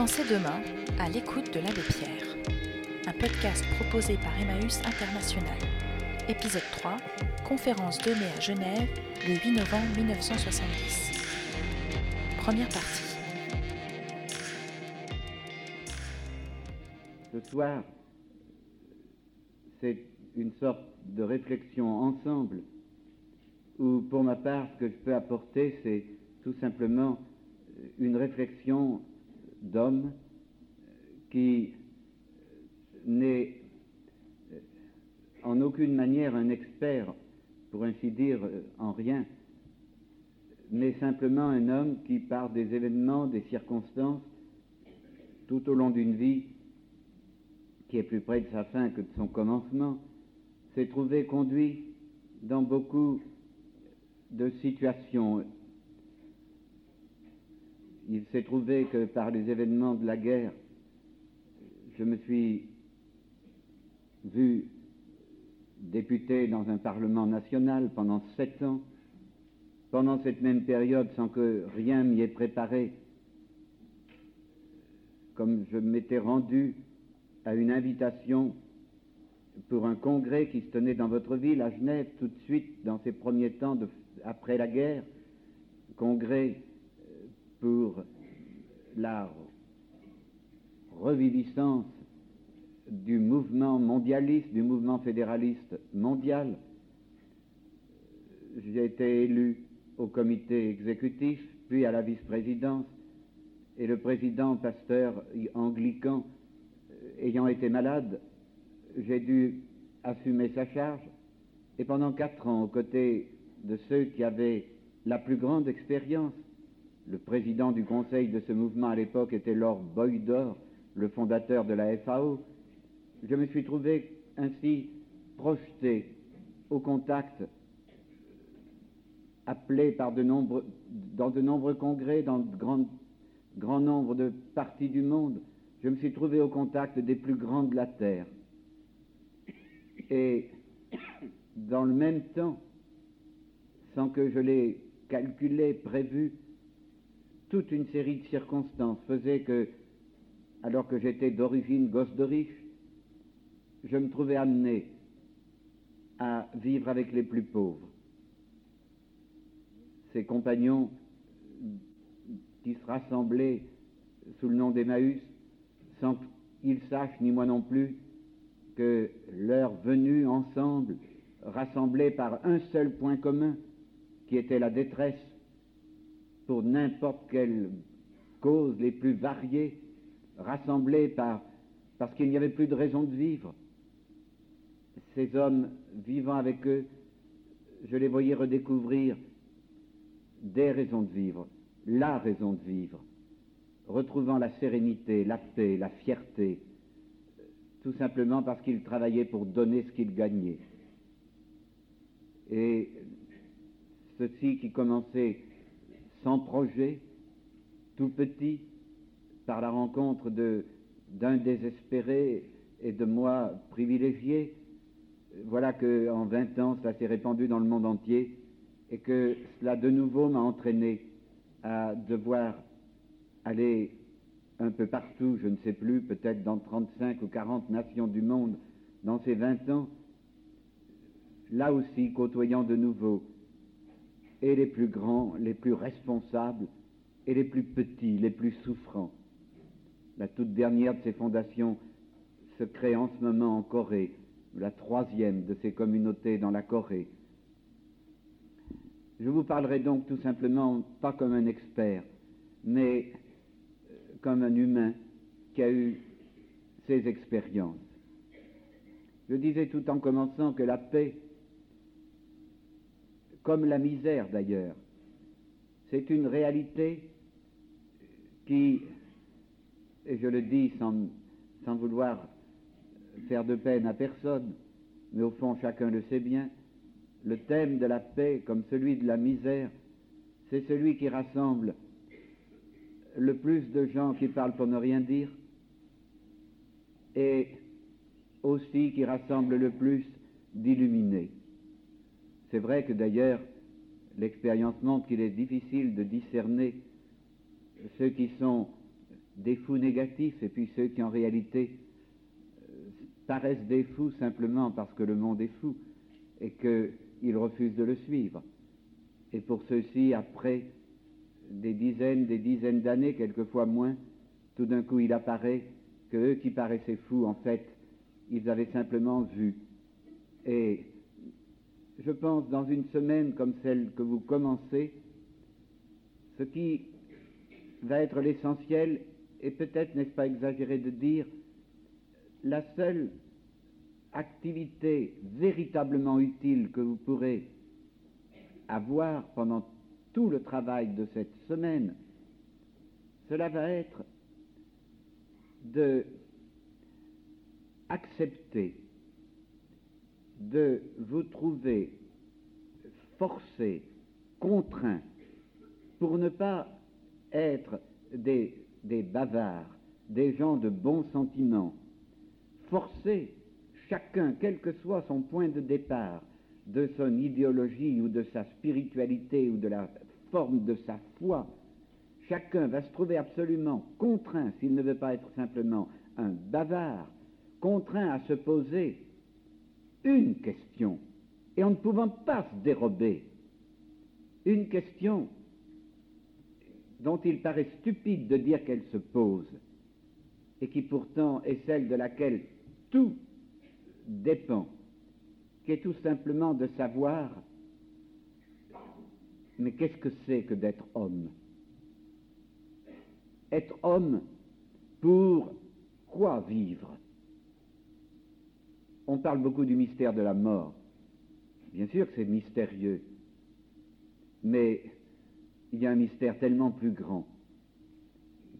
Pensez demain à l'écoute de l'abbé Pierre, un podcast proposé par Emmaüs International. Épisode 3, conférence donnée à Genève le 8 novembre 1970. Première partie. Ce soir, c'est une sorte de réflexion ensemble où, pour ma part, ce que je peux apporter, c'est tout simplement une réflexion d'homme qui n'est en aucune manière un expert, pour ainsi dire, en rien, mais simplement un homme qui, par des événements, des circonstances, tout au long d'une vie, qui est plus près de sa fin que de son commencement, s'est trouvé conduit dans beaucoup de situations. Il s'est trouvé que par les événements de la guerre, je me suis vu député dans un Parlement national pendant sept ans, pendant cette même période sans que rien m'y ait préparé, comme je m'étais rendu à une invitation pour un congrès qui se tenait dans votre ville, à Genève, tout de suite, dans ces premiers temps après la guerre, congrès pour la reviviscence du mouvement mondialiste, du mouvement fédéraliste mondial. J'ai été élu au comité exécutif, puis à la vice-présidence, et le président pasteur anglican ayant été malade, j'ai dû assumer sa charge, et pendant quatre ans, aux côtés de ceux qui avaient la plus grande expérience, le président du conseil de ce mouvement à l'époque était Lord Boydor, le fondateur de la FAO, je me suis trouvé ainsi projeté au contact, appelé par de dans de nombreux congrès, dans de grands, grand nombre de parties du monde, je me suis trouvé au contact des plus grands de la terre. Et dans le même temps, sans que je l'ai calculé, prévu, toute une série de circonstances faisait que, alors que j'étais d'origine gosse de riche, je me trouvais amené à vivre avec les plus pauvres. Ces compagnons qui se rassemblaient sous le nom d'Emmaüs sans qu'ils sachent, ni moi non plus, que leur venue ensemble, rassemblée par un seul point commun, qui était la détresse pour n'importe quelle cause les plus variées, rassemblés par, parce qu'il n'y avait plus de raison de vivre. Ces hommes vivant avec eux, je les voyais redécouvrir des raisons de vivre, la raison de vivre, retrouvant la sérénité, la paix, la fierté, tout simplement parce qu'ils travaillaient pour donner ce qu'ils gagnaient. Et ceci qui commençait sans projet, tout petit, par la rencontre d'un désespéré et de moi privilégié, voilà que en vingt ans, cela s'est répandu dans le monde entier et que cela de nouveau m'a entraîné à devoir aller un peu partout, je ne sais plus, peut-être dans 35 ou 40 nations du monde, dans ces 20 ans, là aussi côtoyant de nouveau et les plus grands, les plus responsables, et les plus petits, les plus souffrants. La toute dernière de ces fondations se crée en ce moment en Corée, la troisième de ces communautés dans la Corée. Je vous parlerai donc tout simplement pas comme un expert, mais comme un humain qui a eu ses expériences. Je disais tout en commençant que la paix, comme la misère d'ailleurs, c'est une réalité qui, et je le dis sans, sans vouloir faire de peine à personne, mais au fond chacun le sait bien, le thème de la paix comme celui de la misère, c'est celui qui rassemble le plus de gens qui parlent pour ne rien dire et aussi qui rassemble le plus d'illuminés. C'est vrai que d'ailleurs, l'expérience montre qu'il est difficile de discerner ceux qui sont des fous négatifs et puis ceux qui en réalité euh, paraissent des fous simplement parce que le monde est fou et qu'ils refusent de le suivre. Et pour ceux-ci, après des dizaines, des dizaines d'années, quelquefois moins, tout d'un coup il apparaît que eux qui paraissaient fous, en fait, ils avaient simplement vu. Et je pense, dans une semaine comme celle que vous commencez, ce qui va être l'essentiel, et peut-être n'est-ce pas exagéré de dire, la seule activité véritablement utile que vous pourrez avoir pendant tout le travail de cette semaine, cela va être de accepter de vous trouver forcé, contraint, pour ne pas être des, bavards, des gens de bons sentiments, forcé, chacun, quel que soit son point de départ, de son idéologie ou de sa spiritualité ou de la forme de sa foi, chacun va se trouver absolument contraint, s'il ne veut pas être simplement un bavard, contraint à se poser une question, et en ne pouvant pas se dérober, une question dont il paraît stupide de dire qu'elle se pose, et qui pourtant est celle de laquelle tout dépend, qui est tout simplement de savoir, mais qu'est-ce que c'est que d'être homme? Être homme pour quoi vivre? On parle beaucoup du mystère de la mort. Bien sûr que c'est mystérieux, mais il y a un mystère tellement plus grand,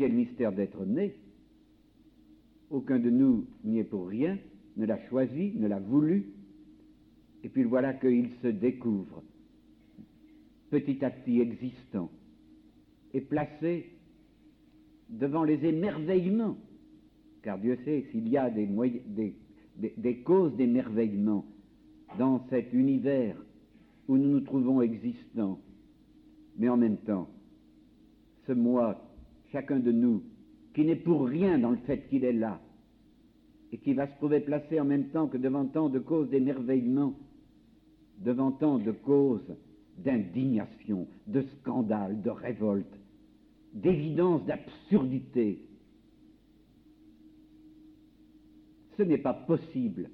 le mystère d'être né? Aucun de nous n'y est pour rien, ne l'a choisi, ne l'a voulu, et puis voilà qu'il se découvre, petit à petit existant, et placé devant les émerveillements, car Dieu sait s'il y a des, des, des, causes d'émerveillement dans cet univers où nous nous trouvons existants, mais en même temps, ce moi, chacun de nous, qui n'est pour rien dans le fait qu'il est là, et qui va se trouver placé en même temps que devant tant de causes d'émerveillement, devant tant de causes d'indignation, de scandale, de révolte, d'évidence, d'absurdité. Ce n'est pas possible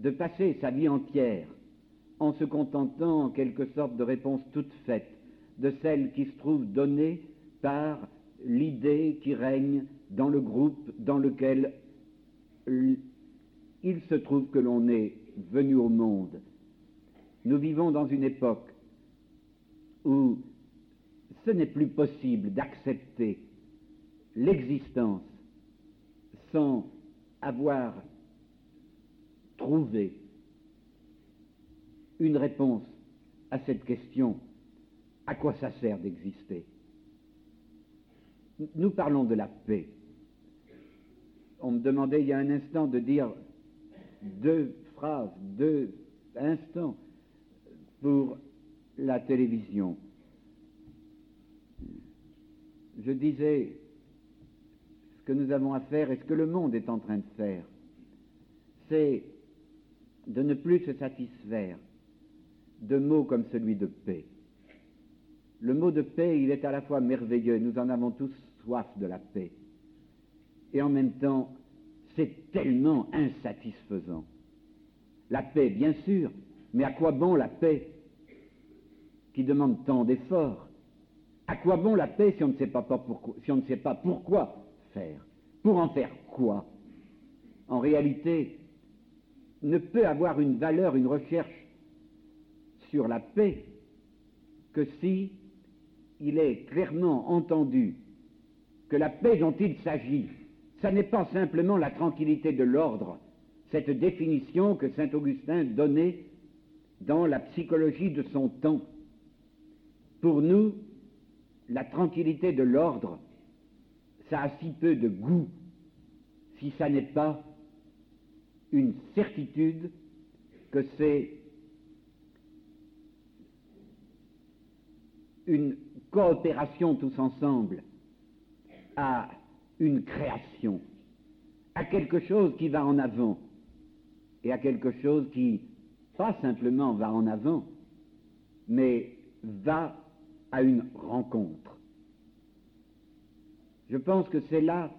de passer sa vie entière en se contentant en quelque sorte de réponses toutes faites, de celles qui se trouvent données par l'idée qui règne dans le groupe dans lequel il se trouve que l'on est venu au monde. Nous vivons dans une époque où ce n'est plus possible d'accepter l'existence sans avoir trouvé une réponse à cette question à quoi ça sert d'exister? Nous parlons de la paix. On me demandait il y a un instant de dire deux phrases, deux instants pour la télévision. Je disais, que nous avons à faire et ce que le monde est en train de faire, c'est de ne plus se satisfaire de mots comme celui de paix. Le mot de paix, il est à la fois merveilleux, nous en avons tous soif de la paix, et en même temps, c'est tellement insatisfaisant. La paix, bien sûr, mais à quoi bon la paix qui demande tant d'efforts? À quoi bon la paix si on ne sait pas, pourquoi, si on ne sait pas pourquoi Pour en faire quoi? En réalité, ne peut avoir une valeur, une recherche sur la paix que si il est clairement entendu que la paix dont il s'agit, ça n'est pas simplement la tranquillité de l'ordre, cette définition que saint Augustin donnait dans la psychologie de son temps. Pour nous, la tranquillité de l'ordre, ça a si peu de goût si ça n'est pas une certitude que c'est une coopération tous ensemble à une création, à quelque chose qui va en avant, et à quelque chose qui, pas simplement va en avant, mais va à une rencontre. Je pense que c'est là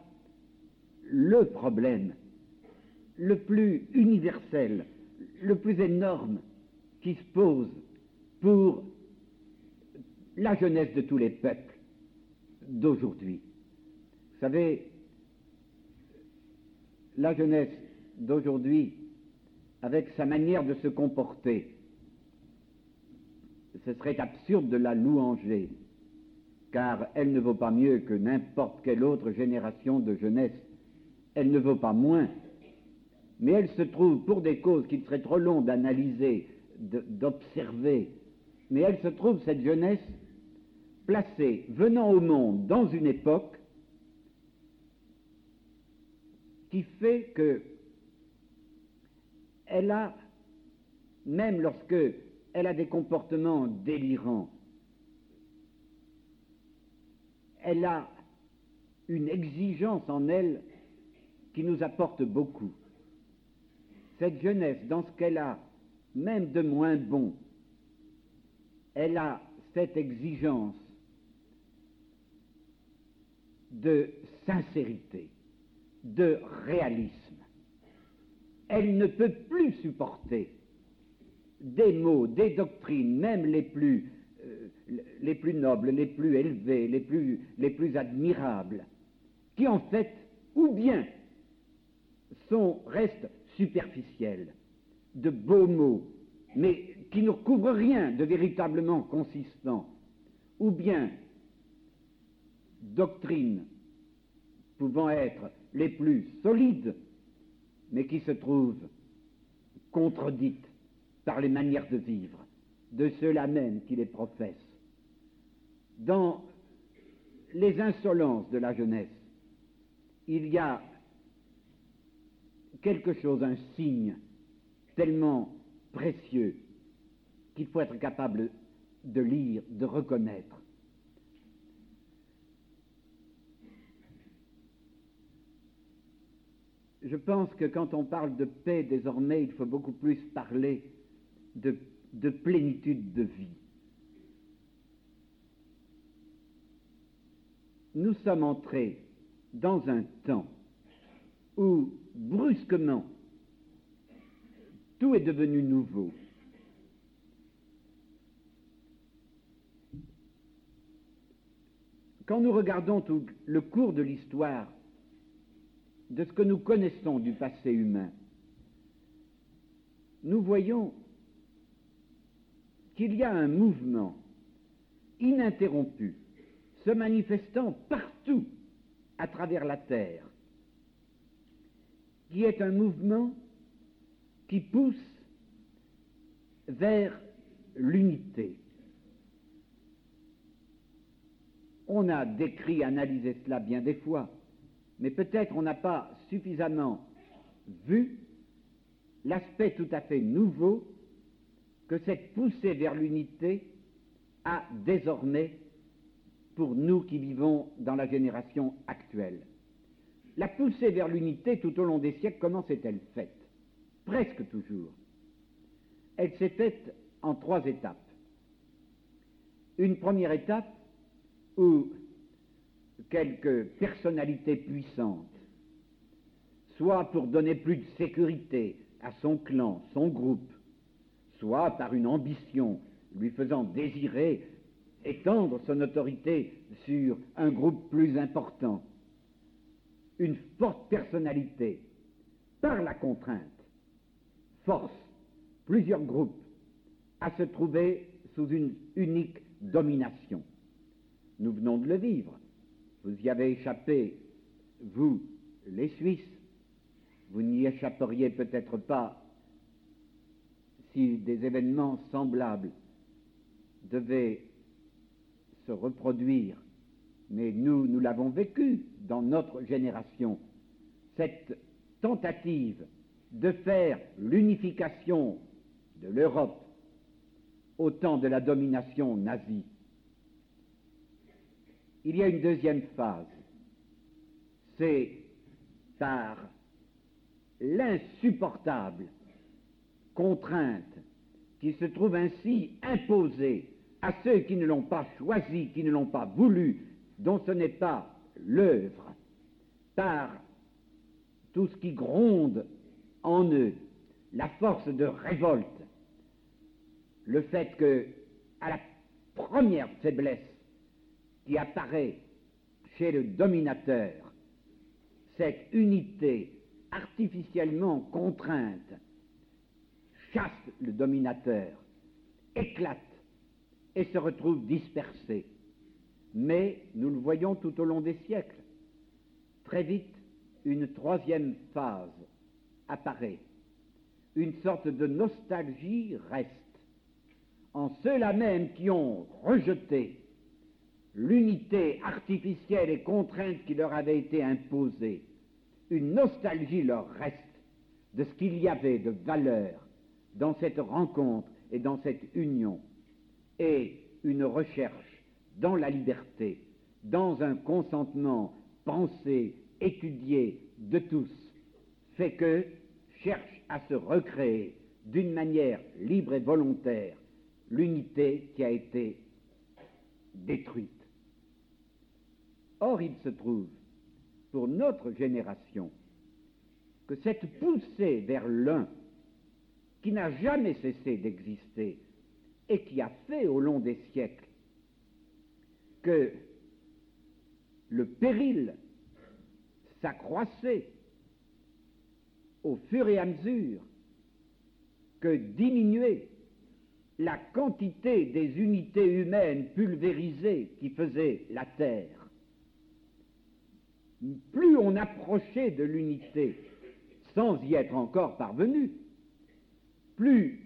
le problème le plus universel, le plus énorme qui se pose pour la jeunesse de tous les peuples d'aujourd'hui. Vous savez, la jeunesse d'aujourd'hui, avec sa manière de se comporter, ce serait absurde de la louanger, car elle ne vaut pas mieux que n'importe quelle autre génération de jeunesse. Elle ne vaut pas moins, mais elle se trouve, pour des causes qu'il serait trop long d'analyser, d'observer, mais elle se trouve, cette jeunesse, placée, venant au monde dans une époque qui fait que elle a, même lorsque elle a des comportements délirants, elle a une exigence en elle qui nous apporte beaucoup. Cette jeunesse, dans ce qu'elle a, même de moins bon, elle a cette exigence de sincérité, de réalisme. Elle ne peut plus supporter des mots, des doctrines, même les plus, les plus nobles, les plus élevés, les plus, les plus admirables, qui en fait, ou bien sont, restent superficiels, de beaux mots, mais qui ne recouvrent rien de véritablement consistant, ou bien doctrines pouvant être les plus solides, mais qui se trouvent contredites par les manières de vivre de ceux-là même qui les professent. Dans les insolences de la jeunesse, il y a quelque chose, un signe tellement précieux qu'il faut être capable de lire, de reconnaître. Je pense que quand on parle de paix désormais, il faut beaucoup plus parler de, de plénitude de vie. Nous sommes entrés dans un temps où brusquement tout est devenu nouveau. Quand nous regardons tout le cours de l'histoire de ce que nous connaissons du passé humain, nous voyons qu'il y a un mouvement ininterrompu se manifestant partout à travers la Terre, qui est un mouvement qui pousse vers l'unité. On a décrit, analysé cela bien des fois, mais peut-être on n'a pas suffisamment vu l'aspect tout à fait nouveau que cette poussée vers l'unité a désormais pour nous qui vivons dans la génération actuelle. La poussée vers l'unité tout au long des siècles, comment s'est-elle faite? Presque toujours. Elle s'est faite en trois étapes. Une première étape où quelques personnalités puissantes, soit pour donner plus de sécurité à son clan, son groupe, soit par une ambition lui faisant désirer étendre son autorité sur un groupe plus important, une forte personnalité, par la contrainte, force plusieurs groupes à se trouver sous une unique domination. Nous venons de le vivre. Vous y avez échappé, vous, les Suisses. Vous n'y échapperiez peut-être pas si des événements semblables devaient reproduire. Mais nous, nous l'avons vécu dans notre génération. Cette tentative de faire l'unification de l'Europe au temps de la domination nazie il y a une deuxième phase, c'est par l'insupportable contrainte qui se trouve ainsi imposée à ceux qui ne l'ont pas choisi, qui ne l'ont pas voulu, dont ce n'est pas l'œuvre, par tout ce qui gronde en eux, la force de révolte, le fait que, à la première faiblesse qui apparaît chez le dominateur, cette unité artificiellement contrainte chasse le dominateur, éclate et se retrouve dispersé. Mais nous le voyons tout au long des siècles. Très vite, une troisième phase apparaît. Une sorte de nostalgie reste. En ceux-là même qui ont rejeté l'unité artificielle et contrainte qui leur avait été imposée, une nostalgie leur reste de ce qu'il y avait de valeur dans cette rencontre et dans cette union, et une recherche dans la liberté, dans un consentement pensé, étudié de tous, fait que cherche à se recréer d'une manière libre et volontaire l'unité qui a été détruite. Or, il se trouve, pour notre génération, que cette poussée vers l'un, qui n'a jamais cessé d'exister et qui a fait au long des siècles que le péril s'accroissait au fur et à mesure que diminuait la quantité des unités humaines pulvérisées qui faisaient la Terre. Plus on approchait de l'unité sans y être encore parvenu, plus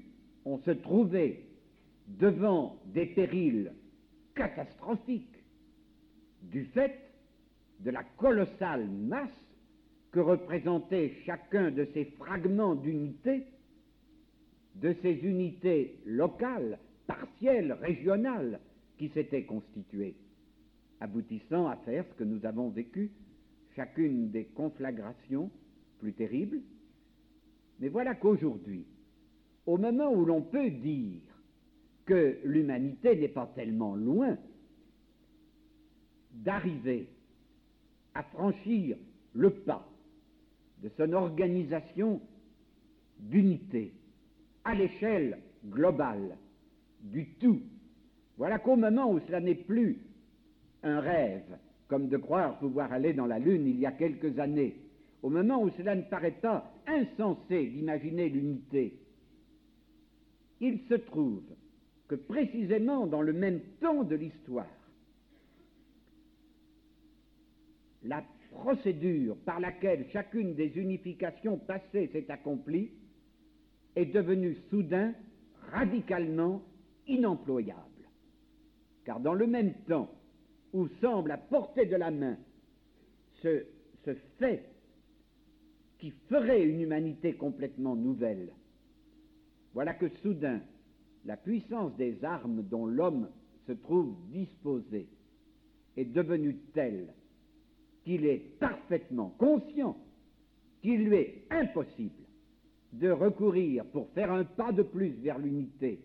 on se trouvait devant des périls catastrophiques du fait de la colossale masse que représentait chacun de ces fragments d'unité, de ces unités locales, partielles, régionales, qui s'étaient constituées, aboutissant à faire ce que nous avons vécu, chacune des conflagrations plus terribles. Mais voilà qu'aujourd'hui, au moment où l'on peut dire que l'humanité n'est pas tellement loin d'arriver à franchir le pas de son organisation d'unité à l'échelle globale du tout. Voilà qu'au moment où cela n'est plus un rêve, comme de croire pouvoir aller dans la Lune il y a quelques années, au moment où cela ne paraît pas insensé d'imaginer l'unité, il se trouve que précisément dans le même temps de l'histoire, la procédure par laquelle chacune des unifications passées s'est accomplie est devenue soudain radicalement inemployable. Car dans le même temps où semble à portée de la main ce, ce fait qui ferait une humanité complètement nouvelle, voilà que soudain, la puissance des armes dont l'homme se trouve disposé est devenue telle qu'il est parfaitement conscient qu'il lui est impossible de recourir pour faire un pas de plus vers l'unité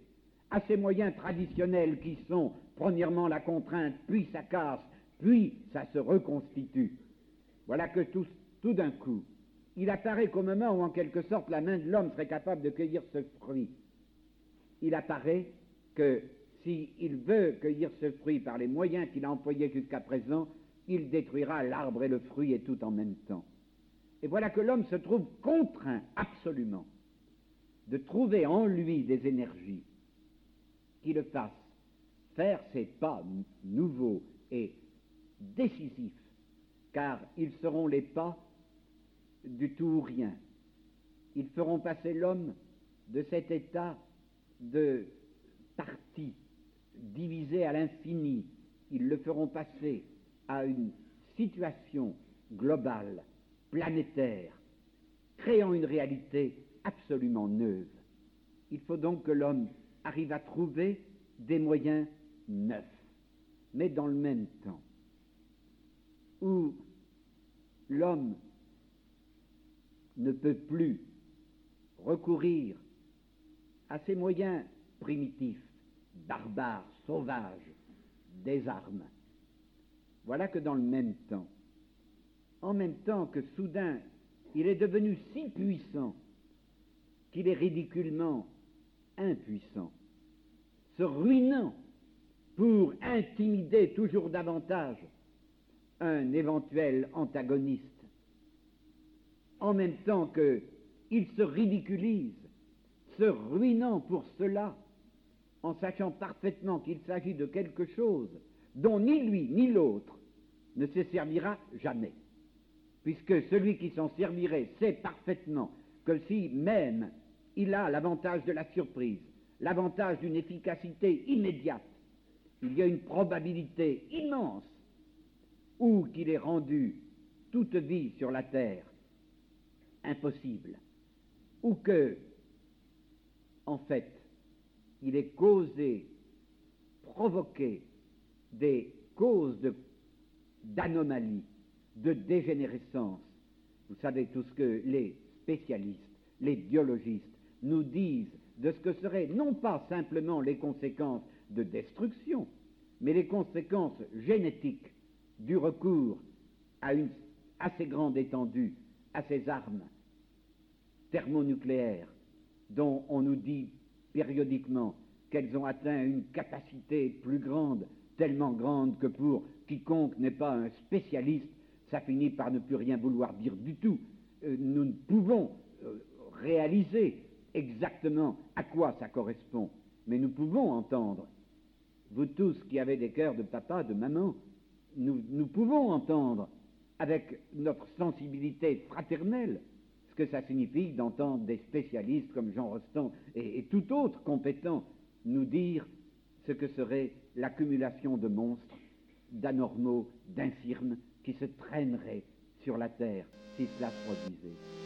à ces moyens traditionnels qui sont premièrement la contrainte, puis ça casse, puis ça se reconstitue. Voilà que tout, tout d'un coup, il apparaît qu'au moment où en quelque sorte la main de l'homme serait capable de cueillir ce fruit, il apparaît que s'il veut cueillir ce fruit par les moyens qu'il a employés jusqu'à présent, il détruira l'arbre et le fruit et tout en même temps. Et voilà que l'homme se trouve contraint absolument de trouver en lui des énergies qui le fassent faire ses pas nouveaux et décisifs, car ils seront les pas du tout ou rien. Ils feront passer l'homme de cet état de partie divisé à l'infini. Ils le feront passer à une situation globale, planétaire, créant une réalité absolument neuve. Il faut donc que l'homme arrive à trouver des moyens neufs, mais dans le même temps, où l'homme ne peut plus recourir à ces moyens primitifs, barbares, sauvages, des armes. Voilà que dans le même temps, en même temps que soudain il est devenu si puissant qu'il est ridiculement impuissant, se ruinant pour intimider toujours davantage un éventuel antagoniste, en même temps qu'il se ridiculise, se ruinant pour cela, en sachant parfaitement qu'il s'agit de quelque chose dont ni lui ni l'autre ne se servira jamais, puisque celui qui s'en servirait sait parfaitement que si même il a l'avantage de la surprise, l'avantage d'une efficacité immédiate, il y a une probabilité immense ou qu'il ait rendu toute vie sur la terre impossible, ou que, en fait, il ait causé, provoqué des causes d'anomalies, de dégénérescence. Vous savez tout ce que les spécialistes, les biologistes nous disent de ce que seraient non pas simplement les conséquences de destruction, mais les conséquences génétiques du recours à une assez grande étendue à ces armes thermonucléaires dont on nous dit périodiquement qu'elles ont atteint une capacité plus grande, tellement grande que pour quiconque n'est pas un spécialiste, ça finit par ne plus rien vouloir dire du tout. Euh, nous ne pouvons euh, réaliser exactement à quoi ça correspond, mais nous pouvons entendre, vous tous qui avez des cœurs de papa, de maman, nous, pouvons entendre avec notre sensibilité fraternelle que ça signifie d'entendre des spécialistes comme Jean Rostand et, et tout autre compétent nous dire ce que serait l'accumulation de monstres, d'anormaux, d'infirmes qui se traîneraient sur la terre si cela se produisait.